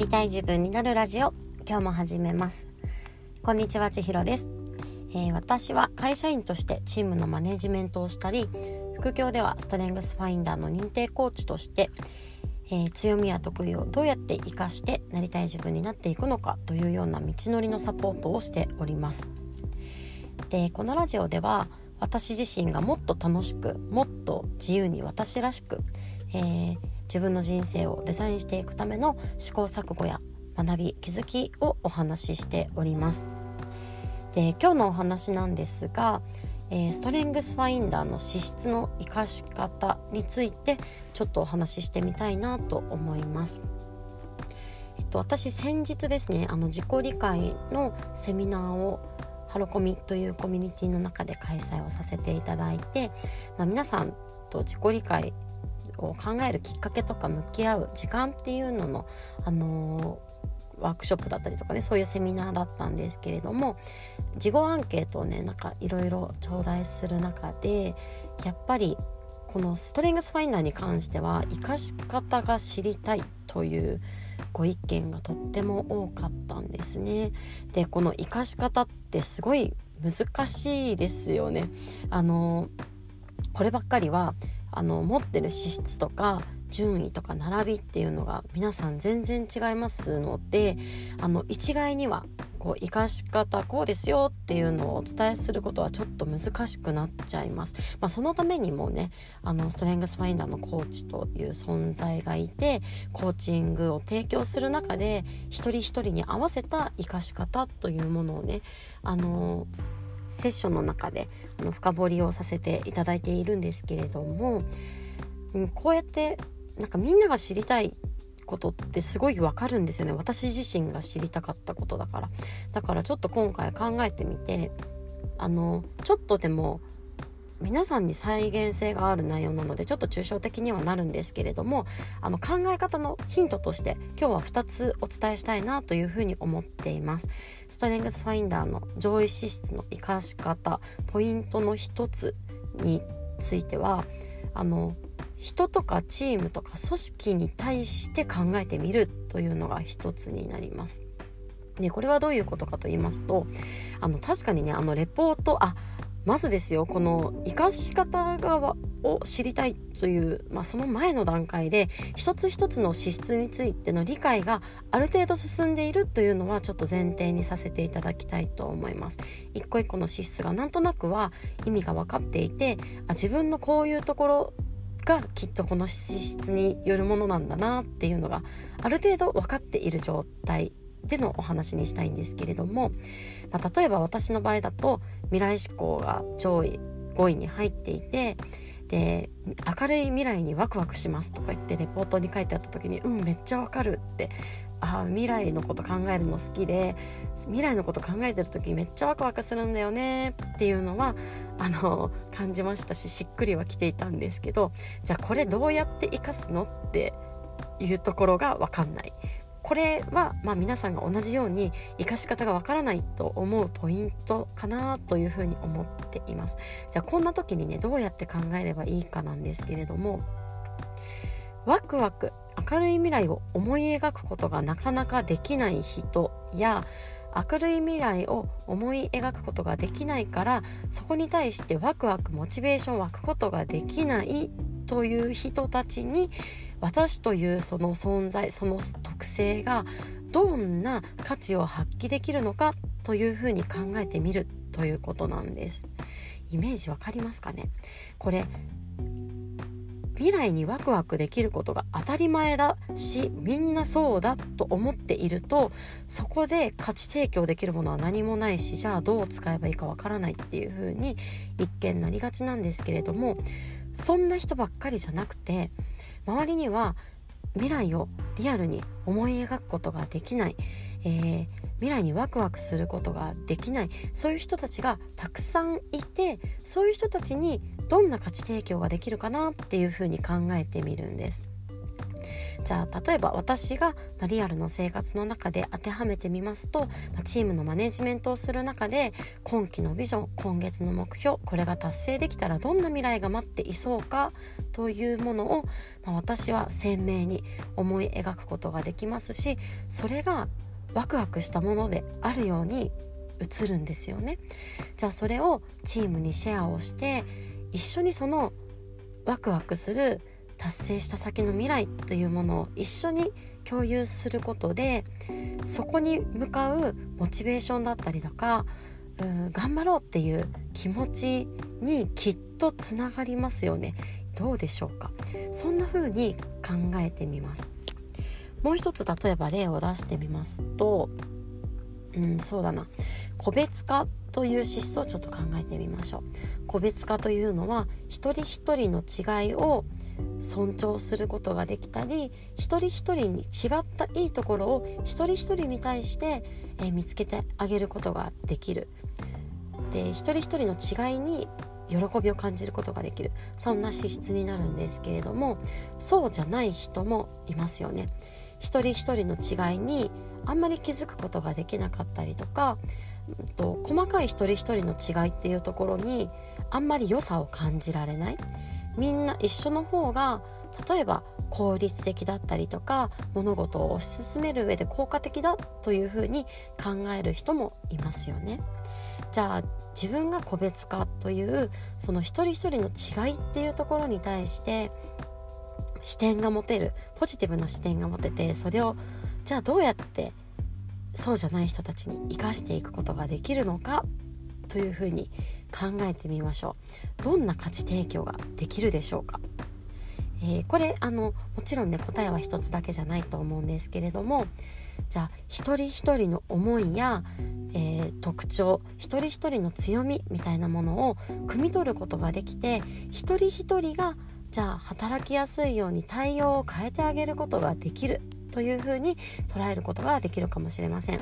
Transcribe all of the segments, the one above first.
りたい自分になるラジオ。今日も始めます。こんにちは千尋です、えー、私は会社員としてチームのマネジメントをしたり副業ではストレングスファインダーの認定コーチとして、えー、強みや得意をどうやって活かしてなりたい自分になっていくのかというような道のりのサポートをしております。でこのラジオでは私自身がもっと楽しくもっと自由に私らしく、えー、自分の人生をデザインしていくための試行錯誤や学び気づきをお話ししております。で今日のお話なんですが、えー、ストレングスファインダーの資質の生かし方についてちょっとお話ししてみたいなと思います。えっと、私先日ですねあの自己理解のセミナーをハロコミというコミュニティの中で開催をさせていただいて、まあ、皆さんと自己理解を考えるきっかけとか向き合う時間っていうのの、あのー、ワークショップだったりとかねそういうセミナーだったんですけれども事後アンケートをねなんかいろいろ頂戴する中でやっぱりこのストレングスファインダーに関しては生かし方が知りたいというご意見がとっても多かったんですね。でこの生かし方ってすごい難しいですよね。あのこればっかりはあの持ってる資質とか順位とか並びっていうのが皆さん全然違いますのであの一概にはこう生かし方こうですよっていうのをお伝えすることはちょっと難しくなっちゃいます。まあ、そのためにもねあのストレングスファインダーのコーチという存在がいてコーチングを提供する中で一人一人に合わせた生かし方というものをねあのセッションの中であの深掘りをさせていただいているんですけれども、うん、こうやってなんかみんなが知りたいことってすごいわかるんですよね。私自身が知りたかったことだから。だからちょっと今回考えてみてあのちょっとでも皆さんに再現性がある内容なのでちょっと抽象的にはなるんですけれどもあの考え方のヒントとして今日は2つお伝えしたいなというふうに思っていますストレングスファインダーの上位資質の活かし方ポイントの1つについてはあの人とかチームとか組織に対して考えてみるというのが一つになります。でこれはどういうことかと言いますとあの確かにねあのレポートあまずですよこの生かし方側を知りたいという、まあ、その前の段階で一つ一つの資質についての理解がある程度進んでいるというのはちょっと前提にさせていただきたいと思います。一個一個の資質がなんとなくは意味が分かっていてあ自分のこういうところがきっとこの資質によるものなんだなっていうのがある程度分かっている状態でのお話にしたいんですけれども、まあ、例えば私の場合だと未来志向が上位5位に入っていてで明るい未来にワクワクしますとか言ってレポートに書いてあった時にうんめっちゃわかるってあ未来のこと考えるの好きで未来のこと考えてる時めっちゃワクワクするんだよねっていうのはあの感じましたししっくりはきていたんですけどじゃあこれどうやって生かすのっていうところが分かんない。これは、まあ、皆さんが同じように生かし方がわからないと思うポイントかなというふうに思っています。じゃあこんな時にねどうやって考えればいいかなんですけれどもワクワク明るい未来を思い描くことがなかなかできない人や明るい未来を思い描くことができないからそこに対してワクワクモチベーション湧くことができないという人たちに私というその存在その特性がどんな価値を発揮できるのかというふうに考えてみるということなんです。イメージわかりますかね？これ未来にワクワクできることが当たり前だしみんなそうだと思っているとそこで価値提供できるものは何もないしじゃあどう使えばいいかわからないっていう風に一見なりがちなんですけれどもそんな人ばっかりじゃなくて周りには未来をリアルに思い描くことができない、えー、未来にワクワクすることができないそういう人たちがたくさんいてそういう人たちにどんな価値提供ができるかなっていうふうに考えてみるんです。じゃあ例えば私がリアルの生活の中で当てはめてみますとチームのマネジメントをする中で今期のビジョン今月の目標これが達成できたらどんな未来が待っていそうかというものを、まあ、私は鮮明に思い描くことができますしそれがワクワクしたものであるように映るんですよね。じゃあそれをチームにシェアをして一緒にそのワクワクする達成した先の未来というものを一緒に共有することでそこに向かうモチベーションだったりとかうん頑張ろうっていう気持ちにきっとつながりますよね。どうでしょうか？そんな風に考えてみます。もう一つ例えば例を出してみますとうんそうだな。個別化という資質をちょっと考えてみましょう。個別化というのは一人一人の違いを尊重することができたり一人一人に違ったいいところを一人一人に対して、えー、見つけてあげることができる。で一人一人の違いに喜びを感じることができる。そんな資質になるんですけれどもそうじゃない人もいますよね。一人一人の違いにあんまり気づくことができなかったりとかと細かい一人一人の違いっていうところにあんまり良さを感じられないみんな一緒の方が例えば効率的だったりとか物事を推し進める上で効果的だというふうに考える人もいますよね。じゃあ自分が個別化というその一人一人の違いっていうところに対して視点が持てるポジティブな視点が持ててそれをじゃあどうやってそうじゃない人たちに生かしていくことができるのかというふうに考えてみましょう。どんな価値提供ができるでしょうか、えー、これあのもちろんね答えは一つだけじゃないと思うんですけれどもじゃあ一人一人の思いや、えー、特徴一人一人の強みみたいなものを汲み取ることができて一人一人がじゃあ働きやすいように対応を変えてあげることができる。というふうに捉えることができるかもしれません。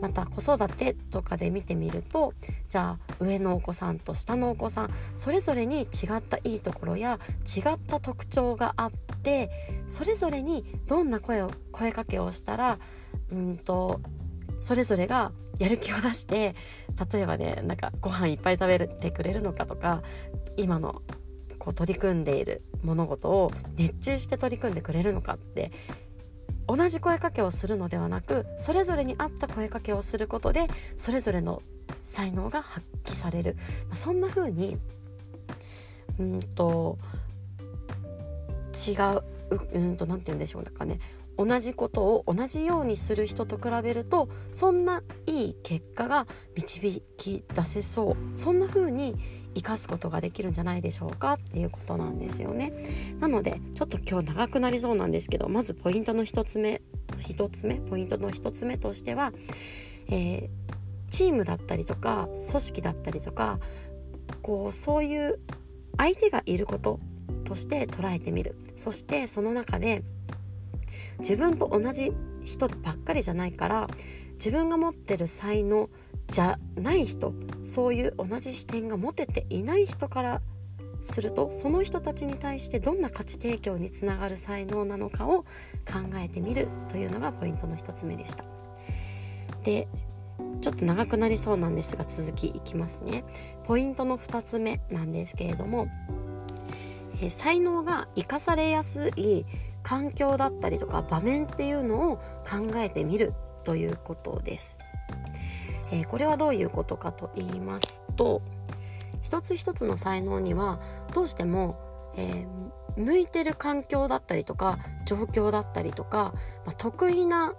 また子育てとかで見てみるとじゃあ上のお子さんと下のお子さんそれぞれに違ったいいところや違った特徴があってそれぞれにどんな声を声かけをしたらうんとそれぞれがやる気を出して例えばねなんかご飯いっぱい食べてくれるのかとか今のこう取り組んでいる物事を熱中して取り組んでくれるのかって同じ声かけをするのではなくそれぞれに合った声かけをすることでそれぞれの才能が発揮される、ま、そんな風にうんと違ううんと何て言うんでしょうかね。同じことを同じようにする人と比べるとそんないい結果が導き出せそう。そんな風に生かすことができるんじゃないでしょうかっていうことなんですよね。なのでちょっと今日長くなりそうなんですけどまずポイントの1つ目1つ目ポイントの1つ目としては、えー、チームだったりとか組織だったりとかこうそういう相手がいることとして捉えてみる。そしてその中で自分と同じ人ばっかりじゃないから自分が持ってる才能じゃない人そういう同じ視点が持てていない人からするとその人たちに対してどんな価値提供につながる才能なのかを考えてみるというのがポイントの1つ目でした。でちょっと長くなりそうなんですが続きいきますね。ポイントの2つ目なんですけれども、え才能が生かされやすい環境だったりとか場面っていうのを考えてみるということです。えー、これはどういうことかと言いますと一つ一つの才能にはどうしても、えー、向いてる環境だったりとか状況だったりとか、まあ、得意な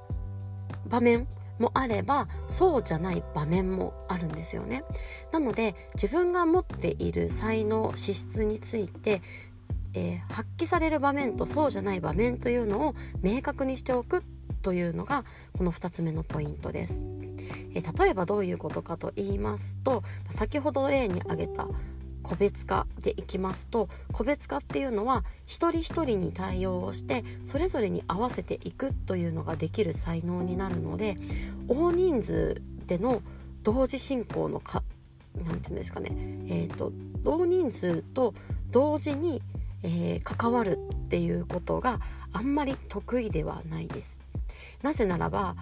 場面もあればそうじゃない場面もあるんですよね。なので自分が持っている才能資質についてえー、発揮される場面とそうじゃない場面というのを明確にしておくというのがこの2つ目のポイントです。え例えばどういうことかと言いますと先ほど例に挙げた個別化でいきますと個別化っていうのは一人一人に対応をしてそれぞれに合わせていくというのができる才能になるので大人数での同時進行のかなんていうんですかね、えー、と同人数と同時に、えー、関わるっていうことがあんまり得意ではないです。なぜならば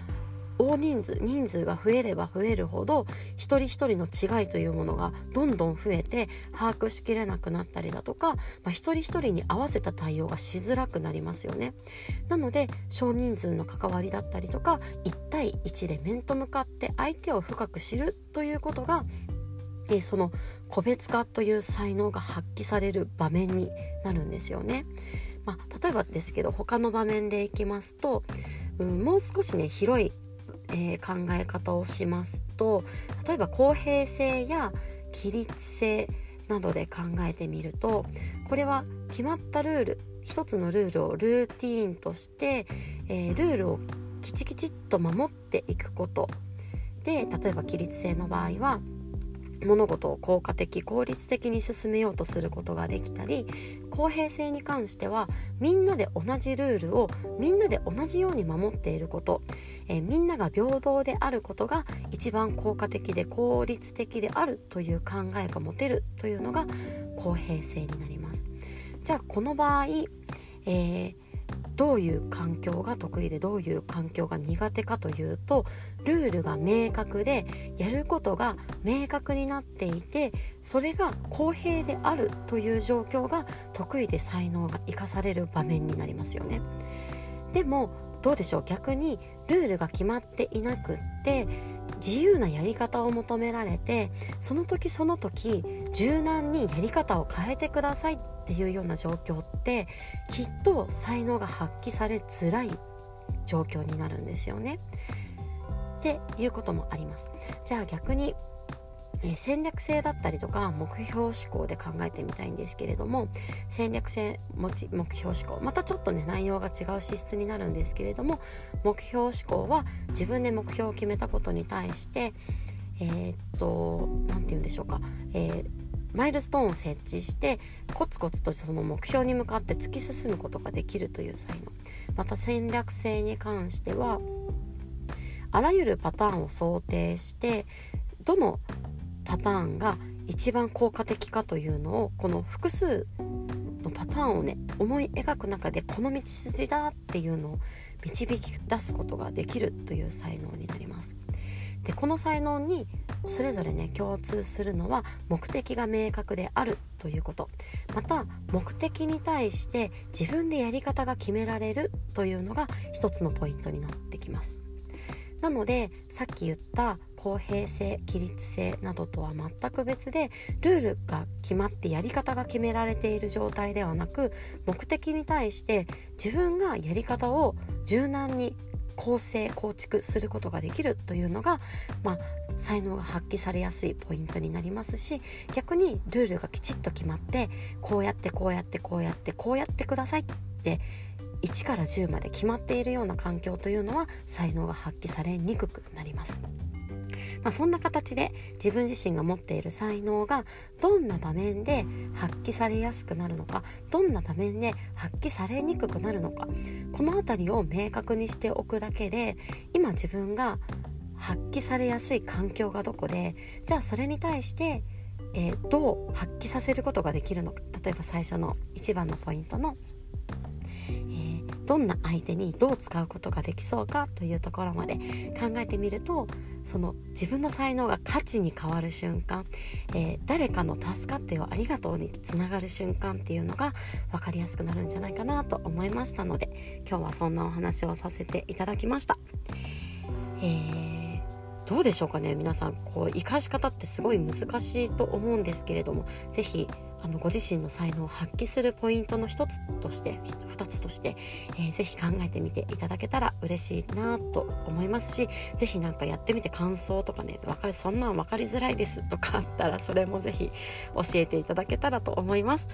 大人数人数が増えれば増えるほど一人一人の違いというものがどんどん増えて把握しきれなくなったりだとか、まあ、一人一人に合わせた対応がしづらくなりますよね。なので少人数の関わりだったりとか1対1で面と向かって相手を深く知るということがえその個別化という才能が発揮される場面になるんですよね。まあ、例えばですけど他の場面でいきますと、うん、もう少しね広いえー、考え方をしますと例えば公平性や規律性などで考えてみるとこれは決まったルール一つのルールをルーティーンとして、えー、ルールをきちきちっと守っていくこと。で例えば規律性の場合は物事を効果的効率的に進めようとすることができたり公平性に関してはみんなで同じルールをみんなで同じように守っていること、え、みんなが平等であることが一番効果的で効率的であるという考えが持てるというのが公平性になります。じゃあこの場合、えーどういう環境が得意でどういう環境が苦手かというとルールが明確でやることが明確になっていてそれが公平であるという状況が得意で才能が生かされる場面になりますよね。でもどうでしょう？逆にルールが決まっていなくって自由なやり方を求められてその時その時柔軟にやり方を変えてくださいっていうような状況ってきっと才能が発揮されづらい状況になるんですよね。っていうこともあります。じゃあ逆にえ戦略性だったりとか目標思考で考えてみたいんですけれども戦略性持ち目標思考またちょっとね内容が違う資質になるんですけれども目標思考は自分で目標を決めたことに対してえー、っと何て言うんでしょうか、えーマイルストーンを設置してコツコツとその目標に向かって突き進むことができるという才能また戦略性に関してはあらゆるパターンを想定してどのパターンが一番効果的かというのをこの複数のパターンをね思い描く中でこの道筋だっていうのを導き出すことができるという才能になります。でこの才能にそれぞれね共通するのは目的が明確であるということまた目的に対して自分でやり方が決められるというのが一つのポイントになってきます。なのでさっき言った公平性規律性などとは全く別でルールが決まってやり方が決められている状態ではなく目的に対して自分がやり方を柔軟に構成構築することができるというのが、まあ、才能が発揮されやすいポイントになりますし逆にルールがきちっと決まってこうやってこうやってこうやってこうやってくださいって1から10まで決まっているような環境というのは才能が発揮されにくくなります。まあ、そんな形で自分自身が持っている才能がどんな場面で発揮されやすくなるのかどんな場面で発揮されにくくなるのかこの辺りを明確にしておくだけで今自分が発揮されやすい環境がどこでじゃあそれに対してえ、どう発揮させることができるのか。例えば最初の一番のポイントのどんな相手にどう使うことができそうかというところまで考えてみるとその自分の才能が価値に変わる瞬間、えー、誰かの助かってよありがとうにつながる瞬間っていうのが分かりやすくなるんじゃないかなと思いましたので今日はそんなお話をさせていただきました。えー、どうでしょうかね皆さんこう生かし方ってすごい難しいと思うんですけれども是非あのご自身の才能を発揮するポイントの一つとして二つとして、えー、ぜひ考えてみていただけたら嬉しいなと思いますしぜひなんかやってみて感想とかねわかりそんなん分かりづらいですとかあったらそれもぜひ教えていただけたらと思います。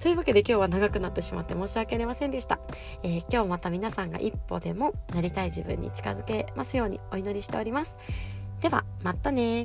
というわけで今日は長くなってしまって申し訳ありませんでした、えー、今日また皆さんが一歩でもなりたい自分に近づけますようにお祈りしております。ではまたね